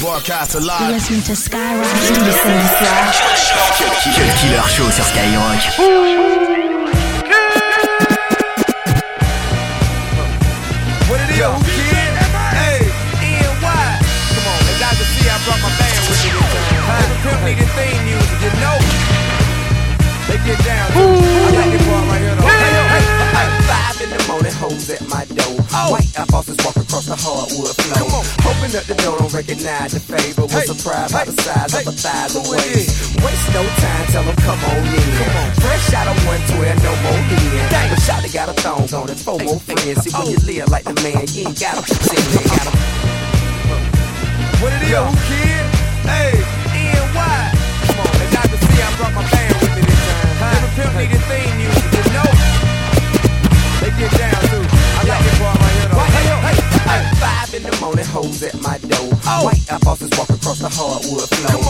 Broadcast live. You're listening to Skyrock tous les samedis soirs. Cut Killer Show sur Skyrock. What it is, Whoo Kid? Hey, NY. Come on, as I can see, I brought my band with me this time. Every pimp need theme music, you know. They get down to it. I like this part right here, though. Hey, yo, hey, hey. Five in the morning, hoes at my door. Oh. White bosses walk across the hardwood floor. Come on. Hoping that the door don't recognize the favor. Was Hey, surprised by the size hey, of a thighs and waist. Waste no time, tell them come on in. Come on. Fresh out of 112, no more in. But Shotty got a thong on it, four more friends. See, when oh. you live like the man, you ain't gotta pretend. You gotta What it is, Whoo Kid? Hey, the hardwood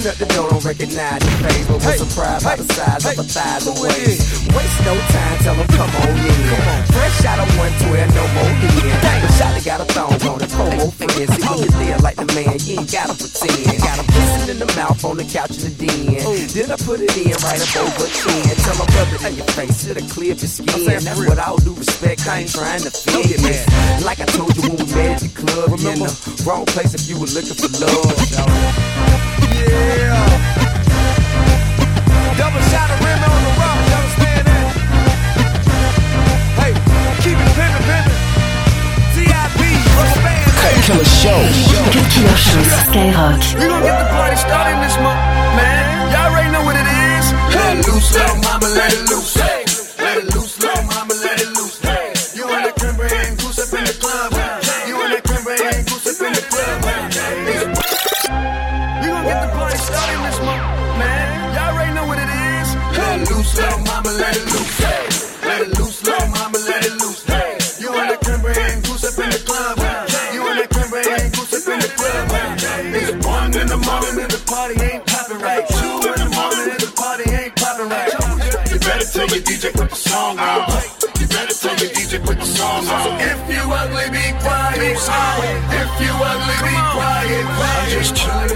floor. Come on. Hoping that the door don't recognize the favor. Was Hey, surprised by the size of a thighs and waist. Waste no time, tell them come on in. Fresh out of 112, no more in. But Shotty got a thong on it, more friends. See, when you live like the man, you ain't gotta pretend. Got 'em kissing in the mouth, on the couch in the den. Then I put it in right up over chin. Tell my brother in your face, it'll clear your skin. That's what I'll do respect. I ain't trying to fit it. Like I told you when we met at the club, you in Remember? the wrong place if you were looking for love. Yeah. Double shot of rim on the rock, you understand that? Hey, keep it pimpin', pimpin'. TIP, what's the Cut? Killer Show. Cut Killer Show Skyrock. We gon' get the party started this month, man. Y'all already know what it is. Let it loose, little mama, let it loose. Hey. Loose, little mama, let it loose. Hey. Let it loose, little mama, let it loose. Hey. You and that cranberry and goose up in the club. You and that cranberry and goose up in the club. It's one in the morning and the party ain't popping right. Two in the morning and the party ain't popping right. You better tell your DJ put the song on. You better tell your DJ put the song on. If you ugly, be quiet. If you ugly, be quiet. I'm just chilling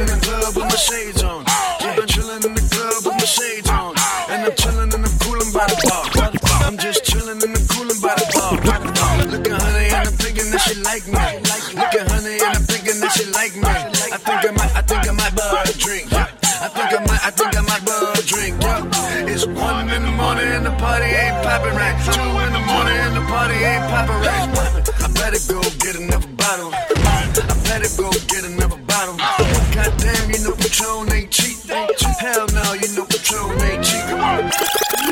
like me. Look at honey and I'm thinking that she like me. I think I might, I think I might buy a drink. I think I might, I think I might buy a drink. It's one in the morning and the party ain't popping right. Two in the morning and the party ain't popping right. I better go get another bottle. I better go get another bottle. Goddamn, you know Patron ain't cheap. Hell no, you know Patron ain't cheap.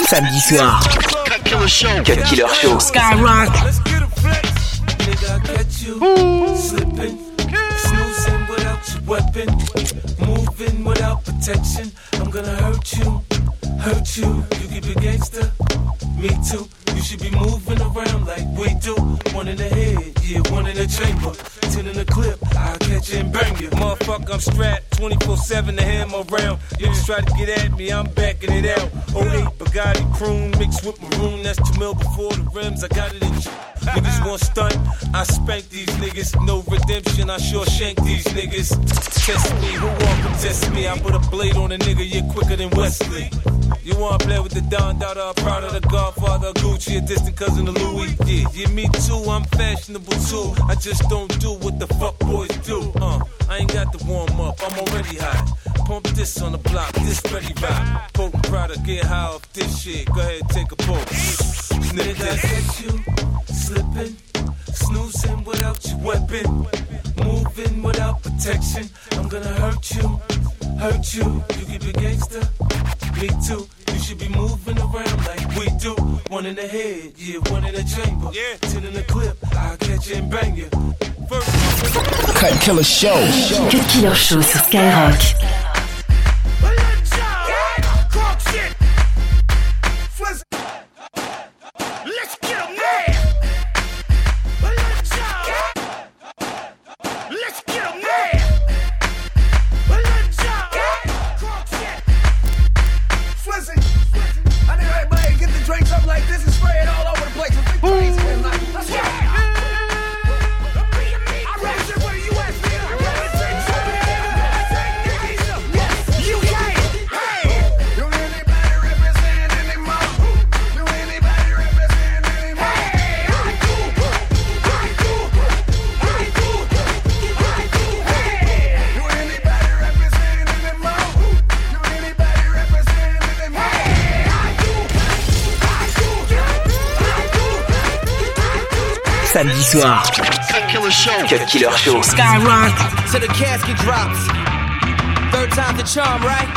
Samedi soir. Cut Killer Show. Cut Killer Show. Skyrock. Let's get a flex. Nigga, I catch you slipping, snoozing without your weapon, moving without protection. I'm gonna hurt you, hurt you. You keep it gangster, me too. You should be moving around like we do. One in the head, yeah, one in the chamber. Ten in the clip, I'll catch you and bang you. Motherfucker, I'm strapped 24 7 to him around. Niggas try to get at me, I'm backing it out. 08 Bugatti prune mixed with maroon. That's two mil before the rims. I got it in. Niggas want stunt, I spank these niggas. No redemption, I sure shank these niggas. Test me, who want to test me? I put a blade on a nigga, you're quicker than Wesley. You wanna play with the Don Dada, proud of the Godfather, Gucci, a distant cousin of Louis? Yeah, yeah, me too, I'm fashionable too. I just don't do what the fuck boys do. Uh, I ain't got to warm up, I'm already hot. Pump this on the block, this ready rock. Potent product, get high off this shit. Go ahead, take a pull. Nigga, I catch you slipping, snoozing without your weapon, moving without protection. I'm gonna hurt you, hurt you. You keep it gangster, me too. You should be moving around like we do. One in the head, yeah, one in the chamber. Yeah, ten in the clip. I'll catch you and bang you. First, Cut Killer Show. Cut Killer Show sur Skyrock. Soir. Cut Killer Show. Cut Killer Show. Skyrock. Till the casket drops. Third time the charm, right?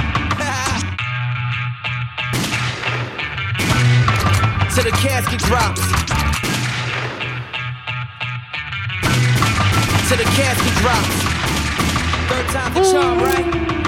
Till the casket drops. Till the casket drops. Third time the charm, right?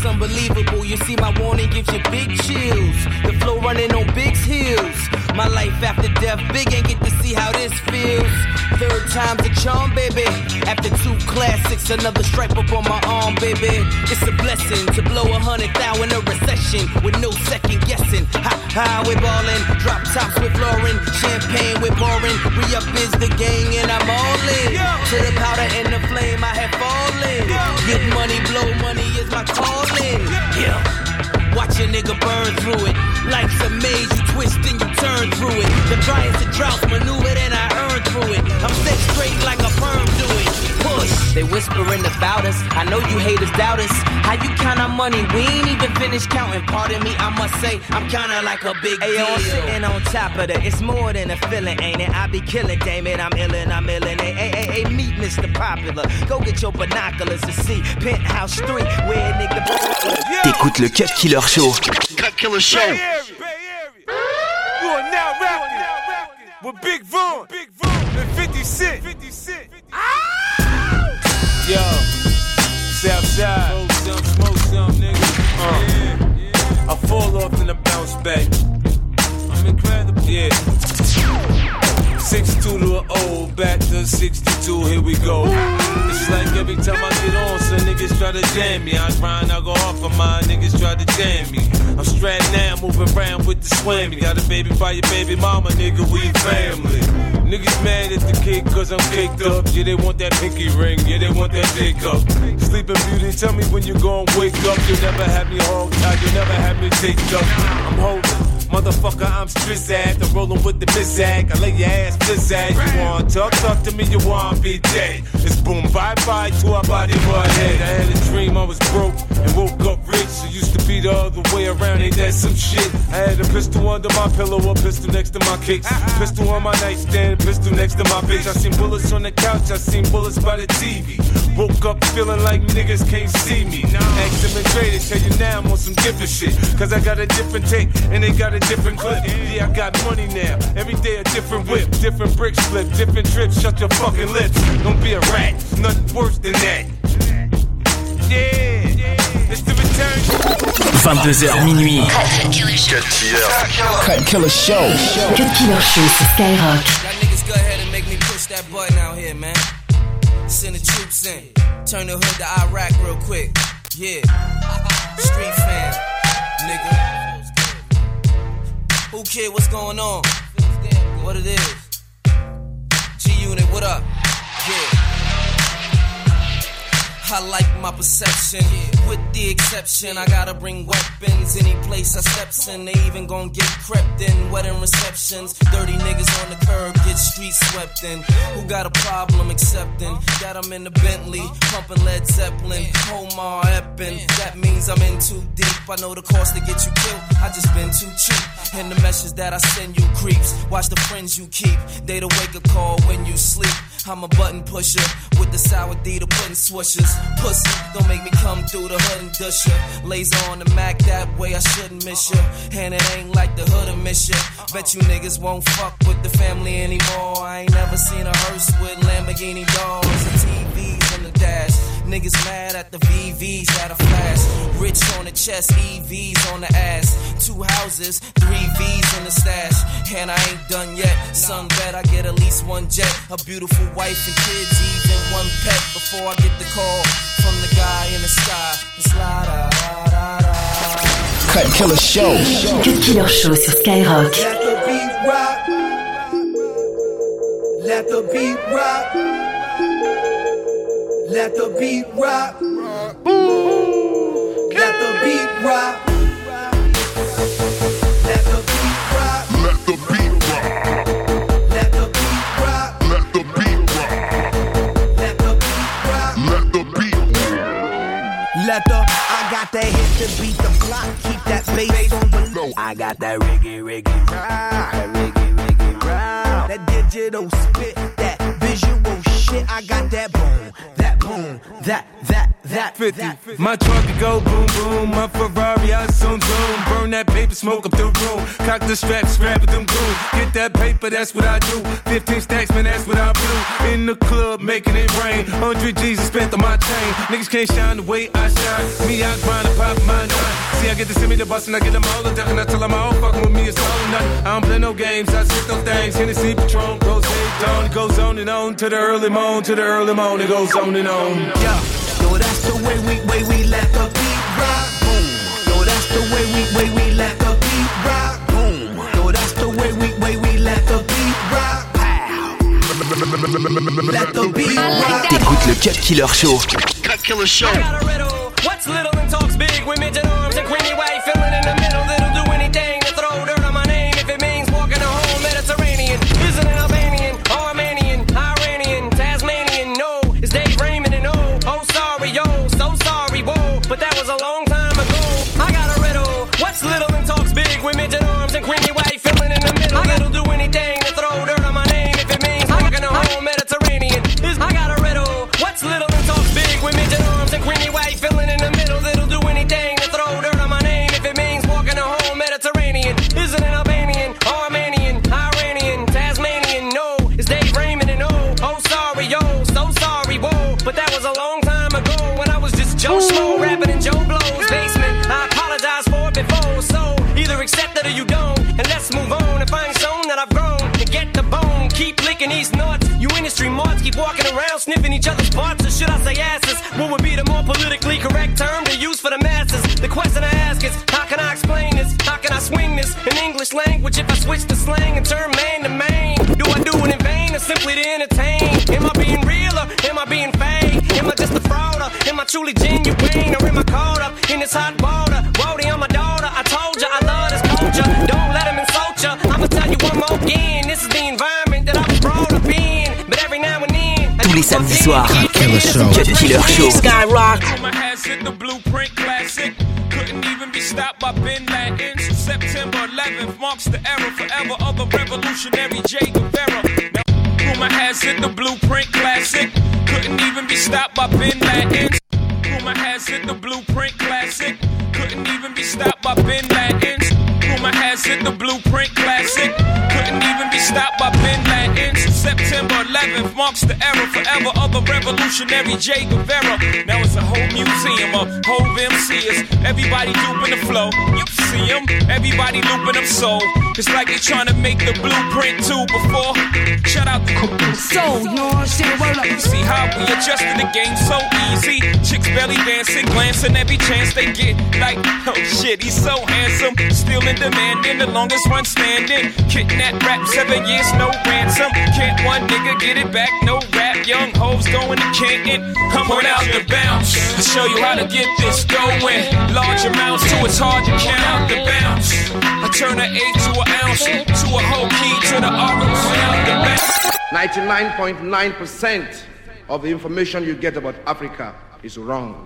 It's unbelievable. You see, my warning gives you big chills. The flow running on Big's heels. My life after death, big ain't get to see how this feels. Third time's a charm, baby. After two classics, another stripe up on my arm, baby. It's a blessing to blow a hundred thousand in a recession with no second guessing. Ha ha, we're ballin'. Drop tops with Lauren, champagne we're pouring. Re up is the gang and I'm all in. To the powder and the flame, I have fallen. Get money, blow money is my calling. Yeah. Watch a nigga burn through it. Life's a maze, you twist and you turn through it. The driest of droughts maneuvered and I earn through it. I'm set straight like a perm do it. Push. They whispering about us. I know you haters doubt us. How you count our money? We ain't even finished counting. Pardon me, I must say, I'm kinda like a big Hey, yo, I'm sitting on top of that. It's more than a feeling, ain't it? I be killing, damn it. I'm illin', I'm illin'. Hey, hey, hey, hey, meet Mr. Popular. Go get your binoculars to see Penthouse Street, where a nigga. T'écoutes le Cut Killer Show. Cut Killer Show. With Big Von, Big Von, and 50 Cent. 50 Cent. Yo, Southside. Smoke some, smoke some, nigga. Uh, I fall off and I bounce back. I'm incredible. Yeah. 62 to an old, back to 62, here we go. It's like every time I get on, some niggas try to jam me. I grind, I go off of mine, niggas try to jam me. I'm strapped now, moving around with the swammy. Got a baby by your baby mama, nigga, we family. Niggas mad at the kid cause I'm caked up. Yeah, they want that pinky ring, yeah, they want that dick up. Sleeping beauty, tell me when you gon' wake up. You'll never have me hog tied, you'll never have me taped up. I'm holding. Motherfucker, I'm at. I'm rolling with the misac. I lay your ass blizzard. You want talk, talk to me, you want be dead. It's boom, bye bye to our body, right head. I had a dream I was broke and woke up rich. It used to be the other way around, ain't that some shit? I had a pistol under my pillow, a pistol next to my kicks. Pistol on my nightstand, pistol next to my bitch. I seen bullets on the couch, I seen bullets by the TV. Woke up feeling like niggas can't see me. Ask them and they tell you now I'm on some different shit. Cause I got a different take and they got a different clip. Yeah, I got money now. Every day a different whip, different brick slip, different trips. Shut your fucking lips. Don't be a rat. Nothing worse than that. Yeah, it's the return. 22h minuit. Cut Killer Show. Cut Killer Show sur Skyrock. Y'all niggas go ahead and make me push that button out here, man. Send the troops in. Turn the hood to Iraq real quick. Yeah. Street fam, nigga. Whoo Kid, what's going on? What it is? G Unit, what up? Yeah. I like my perception, with the exception. I gotta bring weapons any place I steps in. They even gon' get crept in, wedding receptions. Dirty niggas on the curb get street swept in. Who got a problem accepting? Got 'em in the Bentley, pumping Led Zeppelin, Omar Eppin. That means I'm in too deep. I know the cost to get you killed. I just been too cheap. And the message that I send you creeps. Watch the friends you keep. They the wake up call when you sleep. I'm a button pusher with the sour D to pudding swishers. Pussy, don't make me come through the hood and dush ya. Laser on the Mac that way, I shouldn't miss ya. And it ain't like the hood will miss ya. Bet you niggas won't fuck with the family anymore. I ain't never seen a hearse with Lamborghini doors and dash. Niggas mad at the VVs that are flash. Rich on the chest, EVs on the ass. Two houses, three V's in the stash. And I ain't done yet. Son, bet I get at least one jet. A beautiful wife and kids, even one pet. Before I get the call from the guy in the sky. It's la da da da da. Cut Killer Show. Cut Killer Show sur Skyrock. Let the beat rock. Let the beat rock. Let the beat rock. Let the beat rock. Let the beat rock. Let the beat rock. Let the beat rock. Let the beat rock. Let the beat rock. Let the beat Let the I got that hit to beat the block. Keep that bass on the low. I got that reggae, reggae, rock. That reggae, reggae, rock. That digital spit, that, that, that, 50. that. My trunk can go boom boom. My Ferrari, I zoom zoom. Burn that paper, smoke up the room. Cock the strap, scrap with them goon. Get that paper, that's what I do. 15 stacks, man, that's what I do. In the club, making it rain. 100 G's spent on my chain. Niggas can't shine the way I shine. Me, I grind and pop my nine. See, I get to send me the bus and I get them all the duck and I tell them all fucking with me, it's all nothing. I don't play no games, I sit those things. Hennessy Patron goes down. It goes on and on to the early morn, to the early morn. It goes on and on. Yeah, yo, that's the way we, way we let the beat rock. Boom. Yo, that's the way we, way we let the beat rock. Boom. Yo, that's the way we, way we let the beat rock. Pow. Let the beat rock. T'écoutes le Cut Killer Show. Cut Killer Show. I got a riddle. What's little and talks big with midget arms and queenie white filling in the middle? That'll do anything being fake? Am I just a fraud am I truly genuine or am I caught up in this hot water? Wody, I'm a daughter. I told ya I love this culture. Don't let 'em insult ya. I'ma tell you one more again. This is the environment that I was brought up in. But every now and then, I Tous les do my samedis thing. soirs. Cut Killer Show. Skyrock. My has hit the blueprint classic. Couldn't even be stopped by Bin Laden. So September 11th marks the era forever of the revolutionary Che Guevara. Rumor has hit the blueprint classic. Couldn't even be stopped by Bin Laden. Rumor has hit the blueprint classic. Couldn't even be stopped by Bin Laden. Rumor has hit the blueprint classic. Couldn't even be stopped by Bin Laden. September 11th marks the era forever of the revolutionary Che Guevara. Now it's a whole museum of whole MCs. Everybody looping the flow. You see them. Everybody looping them so. It's like they trying to make the blueprint too before. Shout out to So, you know what I'm saying? Up. You see how we adjusting the game so easy. Chicks belly dancing, glancing every chance they get. Like, oh shit, he's so handsome. Still in demand, in the longest run standing. Kidnap rap, seven years, no ransom. Can't one nigga get it back, no rap. Young hoes going to Canton. I'm on out the bounce. To show you how to get this going. Large amounts to it's hard to count out the bounce. I turn an eight to an ounce, to a whole key to the R out the bounce. 99.9% of the information you get about Africa is wrong.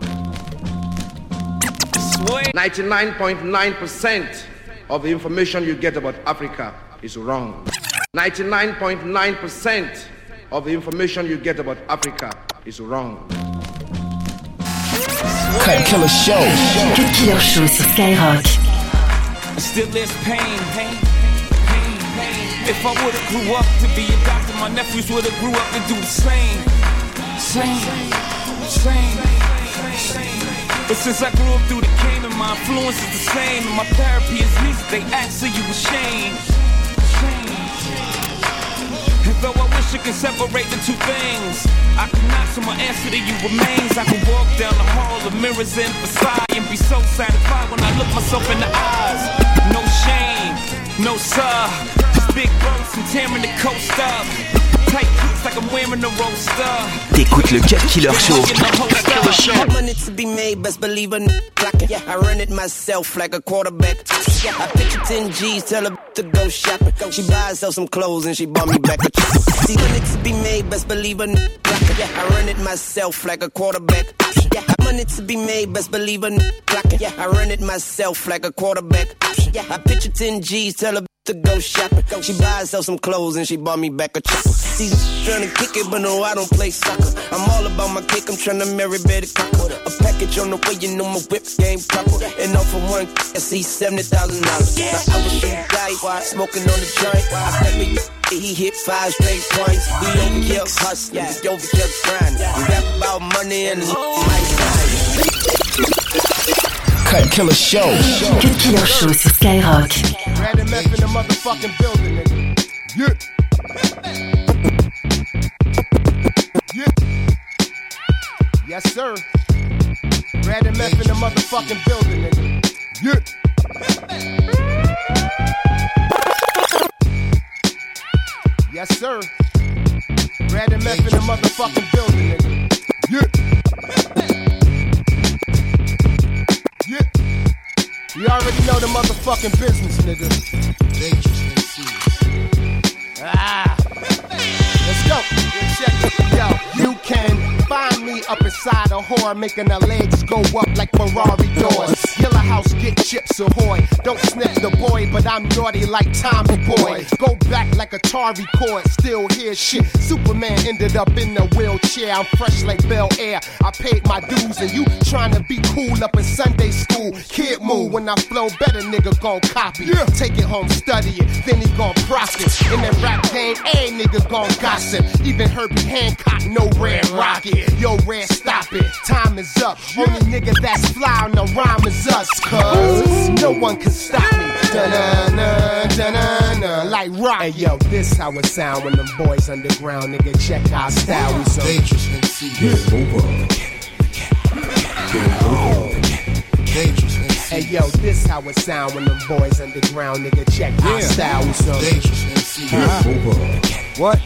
99.9% of the information you get about Africa is wrong. 99.9% of the information you get about Africa is wrong. Cut Killer Show. Cut Killer Show sur Skyrock. Still there's pain, pain, pain. If I would've grew up to be a doctor, my nephews would've grew up to do the same, same, same. But since I grew up through the cane and my influence is the same, and my therapy is music, they ask, are you ashamed? And though I wish I could separate the two things, I cannot, so my answer to you remains. I can walk down the hall of mirrors in Versailles and be so satisfied when I look myself in the eyes. No shame, no sir. Just big boats and tearing the coast up. tight boots like I'm wearing a roadster. T'écoutes le Cut Killer Show. Cut Money to be made, best believe a clocking. Yeah, I run it myself like a quarterback. Yeah, I picture 10 G's, tell her to go shopping. She buy herself some clothes and she bought me back a. See, money to be made, best believe a clocking. Yeah, I run it myself like a quarterback. Yeah, money to be made, best believe a clocking. Yeah, I run it myself like a quarterback. Yeah, I picture 10 G's, tell her to go shopping. She buy herself some clothes and she bought me back a chopper. See, trying to kick it, but no, I don't play soccer. I'm all about my kick, I'm trying to marry Betty Crocker. A package on the way, you know my whip game proper. And all for one, I see $70,000. Now I was shooting dice, smoking on the joint. I bet me he hit five straight points. We over here hustling, we over here grinding. We rap about money and the nice oh. Cut Killer Show. Cut Killer Show sur Skyrock. Red and meth in the motherfucking building, nigga. Yeah. Yeah. Yes, sir. Red and meth in the motherfucking building, nigga. Yeah. Yes, sir. Red and meth in the motherfucking building, nigga. You already know the motherfucking business, nigga. Ah. Let's go. Check. Yo, you can find me up inside a whore, making her legs go up like Ferrari doors. Yellow house, get chips ahoy. Don't sniff the boy, but I'm naughty like Tommy Boy. Go back like Atari cord, still hear shit. Superman ended up in a wheelchair. I'm fresh like Bel Air. I paid my dues, and you trying to be cool up in Sunday school. Kid move when I flow better, nigga gon' copy. Take it home, study it, then he gon' profit. In that rap game, a nigga gon' gossip. Even Herbie Hancock, no red rocket. Yo, red, stop it. Time is up. Only nigga that's fly on the rhyme is us, cuz no one can stop me. Da-na-na, da-na-na, like rock. Hey, yo, this how it sound when them boys underground, nigga. Check our style. We so dangerous MC. Get over. Get over. Dangerous MC. Hey, yo, this how it sound when them boys underground, nigga. Check our style. We so dangerous MC. Get over. What?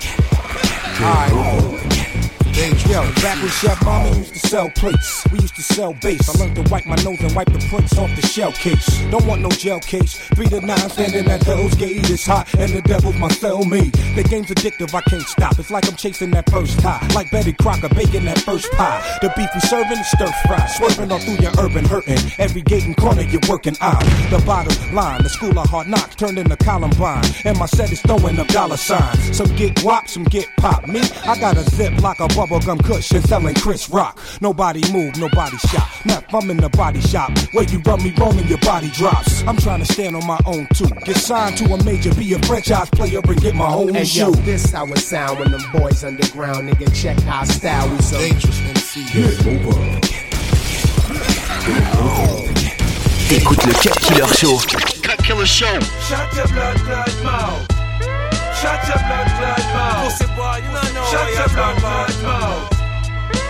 Alright. Yo, back when Chef Mama used to sell plates, we used to sell bass. I learned to wipe my nose and wipe the prints off the shell case. Don't want no gel case. Three to nine standing at Hell's Gate It's hot, and the devil's my cellmate. The game's addictive, I can't stop. It's like I'm chasing that first high, like Betty Crocker baking that first pie. The beef we serving is stir fry, swerving all through your urban hurting. Every gate and corner you're working out. The bottom line, the school of hard knocks turned into Columbine, and my set is throwing up dollar signs. Some get whop, some get pop. Me, I got a zip like a bubblegum cushion selling Chris Rock. Nobody move, nobody shot. Now I'm in the body shop where you rub me wrong and your body drops. I'm trying to stand on my own too. Get signed to a major, be a franchise player and get my own Hey shoe. yo, this how it sound when them boys underground, nigga. Check our style. We so dangerous MC. Get over. T'écoutes le Cut Killer Show. Cut Killer Show. Shut your blood clot mouth. Shut your blood clot mouth. Pussy boy, you don't know Shut your blood clot mouth.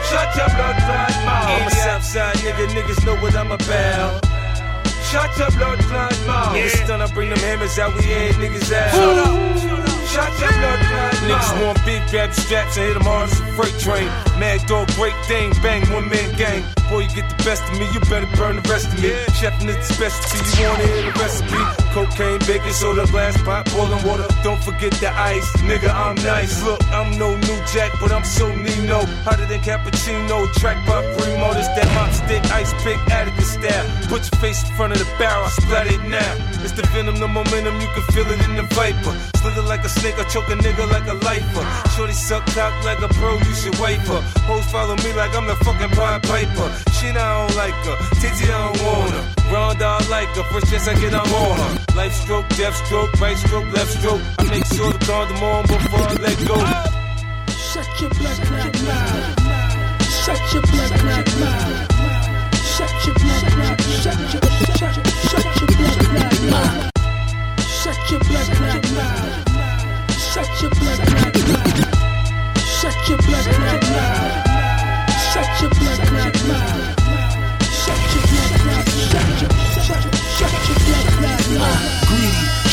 Shut your blood clot I'm a. Southside nigga, niggas know what I'm about. Shut your blood clot mouth. Yeah. Stun, I bring them hammers out, we head niggas out. Shut your blood clot Niggas want big rap straps and hit them hard as a freight train. Mad dog, great thing, bang, one man gang. Boy, you get the best of me, you better burn the rest of me. Chefing is the specialty, you wanna hear the recipe. Cocaine, baking soda, glass pot, boiling water. Don't forget the ice, nigga, I'm nice. Look, I'm no new jack, but I'm so Nino. Hotter than cappuccino, track by primo. This that mop stick, ice pick, Attica style. Put your face in front of the barrel, splat it now. It's the venom, the momentum, you can feel it in the viper. Slither like a snake, I choke a nigga like a lifer. Shorty suck cock like a pro, you should wipe her. Hoes follow me like I'm the fucking Pied Piper. Shit, I don't like her. Titty, I don't want her. Ronda, I like her. First chance I get, I'm on her. Life stroke, death stroke, right stroke, left stroke. I make sure the condom on before I let go. Shut your clot mouth. Shut your clot mouth. Shut your blood clot. Shut your shut shut your blood mouth. Shut your mouth. Blood clot mouth. Shut your blood clot mouth. Shut your blood clot mouth.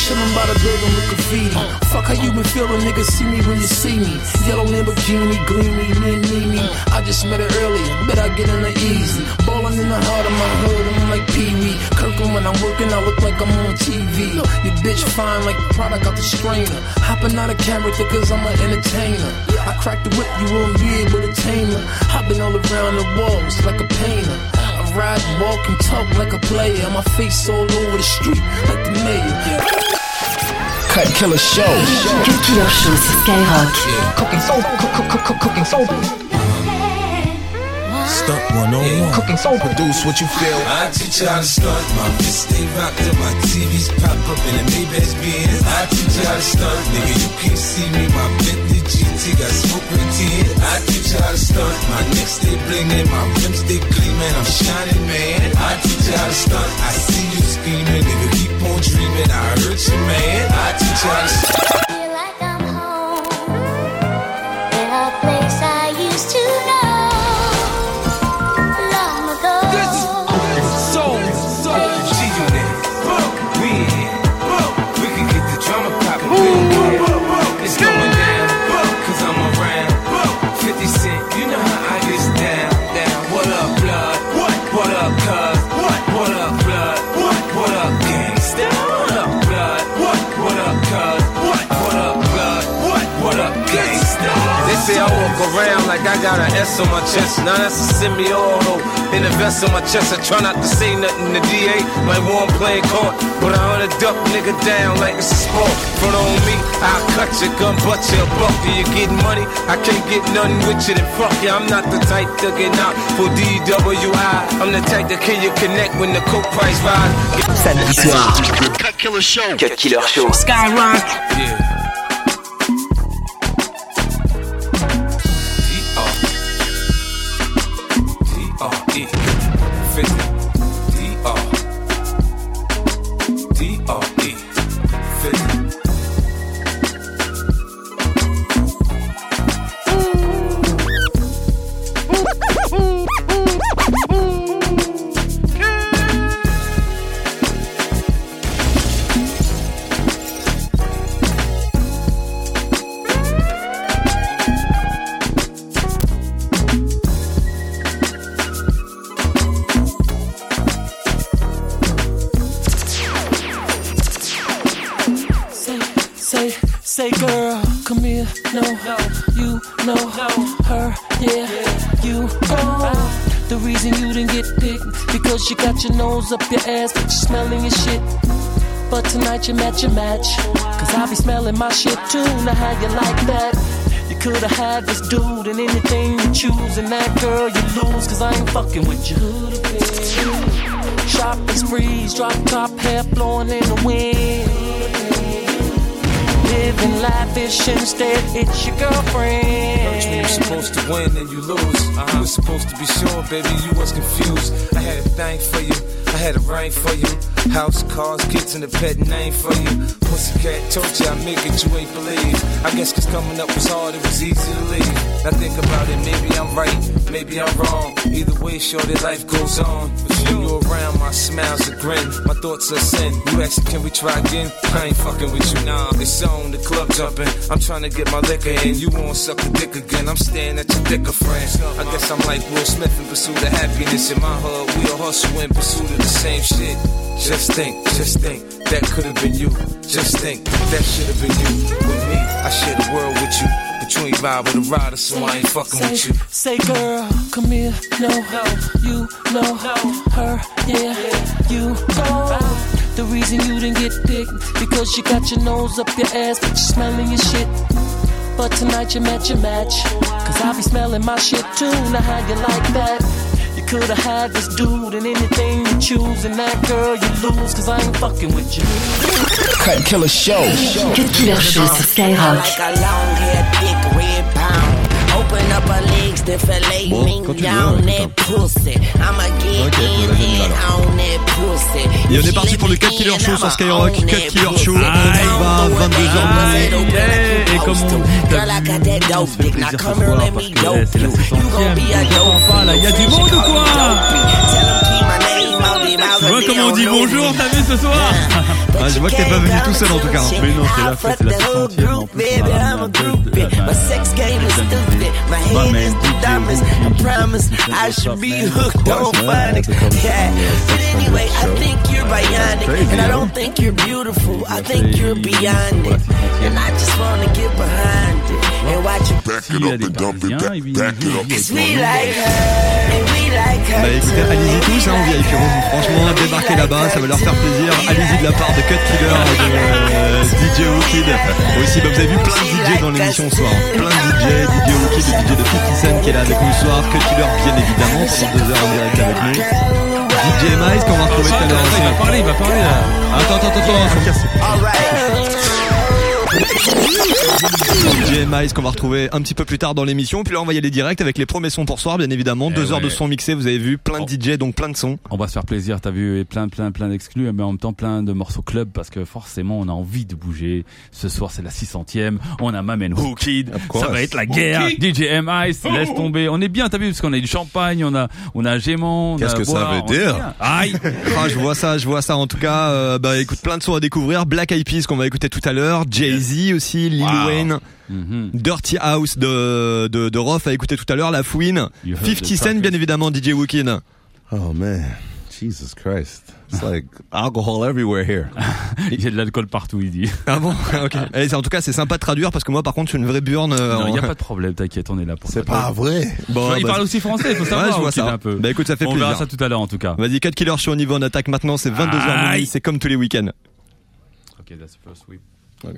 Chillin' by the building with graffiti. Fuck how you been feeling, nigga? See me when you see me. Yellow Lamborghini, gleamy, me, me, me. I just met her earlier, bet I get in the easy. Ballin' in the heart of my hood, I'm like Pee Wee. Kirkland when I'm working, I look like I'm on TV. Your bitch fine like product out the strainer. Hoppin' out of character, cause I'm an entertainer. I crack the whip, you won't be able to tame her. Hopping all around the walls like a painter. I ride, walk, and talk like a player. My face all over the street like the. Cut Killer Show. Cut Killer Show sur Skyrock. Cooking soul, cook, cook, cook, cook, cooking soul. Stunt 101. Cooking soul. Produce what you feel. I teach you how to stunt. My fist stay rocked up. My TVs pop up in the Maybach's Benz. I teach you how to stunt. Nigga, you can't see me. My Bentley GT got smoke with tin. I teach you how to stunt. My neck stay blingin'. My rims stay gleamin'. I'm shining, man. I teach you how to stunt. I see you scheming. Nigga, keep on. I hurt you, man. I you how to around like I got an S on my chest. Now that's a semi-auto. In a vest on my chest, I try not to say nothing to DA. Like one playing court, but I hunt a duck nigga down like it's a sport. Front on me, I'll cut your gun, butt your buck. Do you get money? I can't get nothing with you, then fuck you. I'm not the type to get out for DWI. I'm the type that can you connect when the coke price rise. Samedi soir. Cut Killer Show. Cut Killer Show. Skyrock. Yeah. Girl, come here. No, you know her. Yeah, you know. The reason you didn't get picked because you got your nose up your ass, but you smelling your shit. But tonight you met your match. Cause I be smelling my shit too. Now how you like that? You could've had this dude and anything you choose, and that girl you lose. Cause I ain't fucking with you. Shopping sprees, drop top hair blowing in the wind. Living lavish instead, it's your girlfriend. When you supposed to win and you lose. You was supposed to be sure, baby, you was confused. I had a thing for you, I had a ring for you. House, cars, kids, and a pet name for you. Pussycat told you I make it, you ain't believe. I guess cause coming up was hard, it was easy to leave. Now think about it, maybe I'm right, maybe I'm wrong. Either way, shorty, life goes on. But you, around, my smile's a grin. My thoughts are sin. You ask, can we try again? I ain't fucking with you, nah. It's on, the club jumping. I'm trying to get my liquor in. You won't suck the dick again. I'm staring at your thicker friend. I guess I'm like Will Smith in pursuit of happiness. In my hood, we all hustle in pursuit of the same shit. Just think, just think, that could have been you. Just think, that should have been you. With me, I share the world with you. But you ain't ride with a rider, so I ain't fucking say, with you. Say, girl, come here. No, you know her. Yeah, you know. The reason you didn't get picked because you got your nose up your ass, but you smelling your shit. But tonight you match your match. Cause I be smelling my shit too. Now how you like that? You could've had this dude and anything you choose, and that girl you lose, cause I ain't fucking with you. Cut Killer Show. Cut Killer Show sur Skyrock. Like a long haired dick red pound. Open up her legs to fillet Bon, me quand tu veux, down hein, that pussy. I'ma get Ok, in on va and on that pussy. Et on est parti pour le 4 Killer Show sur Skyrock. 4 Killer Show. On va 22h Et comme on dit, Girl, I got that dope dick. Now come here, let me dope you. You gon' be a dope pas là, il y a du monde ou quoi Tu vois comment on dit bonjour, t'as vu ce soir Ah, Je vois que t'es pas venu tout seul en tout cas. Mais non, c'est la fête, c'est la 60 en plus. Baby, I'm a groupie. My sex game is stupid. My My head man, is the DJ dumbest. I promise I should be hooked on phonics. Yeah. But anyway, I think you're bionic. And I don't think you're beautiful. I think you're beyond it. And I just wanna get behind it. And watch you Back it up and dump it back, back it up. Cause we like her. And we like her. Bah écoutez, allez-y tous hein, en VIP Room. Franchement, débarquez là-bas, ça va leur faire plaisir. Allez-y de la part de Cut Killer de euh, DJ Wookid. Aussi, bah, vous avez vu plein de DJ dans l'émission ce soir. Plein de DJ, DJ Wookid, le DJ de 50 Cent qui est là avec nous ce soir. Cut Killer, bien évidemment, pendant deux heures en direct avec nous. DJ Mice qu'on va retrouver tout à l'heure aussi. Il va parler, il va parler là. Attends, attends, attends, DJ Mice qu'on va retrouver un petit peu plus tard dans l'émission. Puis là, on va y aller direct avec les premiers sons pour soir, bien évidemment. Deux Eh heures de son mixé, vous avez vu, plein de DJ, donc plein de sons. On va se faire plaisir, t'as vu, et plein, plein, plein d'exclus, mais en même temps plein de morceaux club parce que forcément on a envie de bouger. Ce soir c'est la 600ème, on a Mamen Hookid, ça course. va être la guerre. DJ M Ice, laisse tomber. On est bien, t'as vu, parce qu'on a du champagne, on a, on a Gémon. on Qu'est-ce que ça boire, veut on est dire. Aïe ah, Je vois ça, je vois ça en tout cas. Euh, bah écoute, plein de sons à découvrir. Black Eyed Peas qu'on va écouter tout à l'heure. Jay-Z aussi, Lil Wow. Wayne. Mhm. Dirty House de, de, de Roth à écouter tout à l'heure. La Fouine. You heard 50 the Cent bien évidemment, DJ Wookin. Oh man, Jesus Christ. It's like alcohol everywhere here. Il y a de l'alcool partout, il dit. Ah bon? Ok. En tout cas, c'est sympa de traduire parce que moi, par contre, je suis une vraie burne. euh, Non, il en- y a pas de problème, t'inquiète, on est là pour ça. C'est pas vrai. Bon, il bah, parle aussi français, il faut savoir. Ouais, je vois ça. un peu. Bah écoute, ça fait on plaisir. verra ça tout à l'heure en tout cas. Vas-y, 4 Killer Show au niveau, on attaque maintenant. C'est 22h Aïe. minuit. C'est comme tous les week-ends. Ok, that's the first. Okay.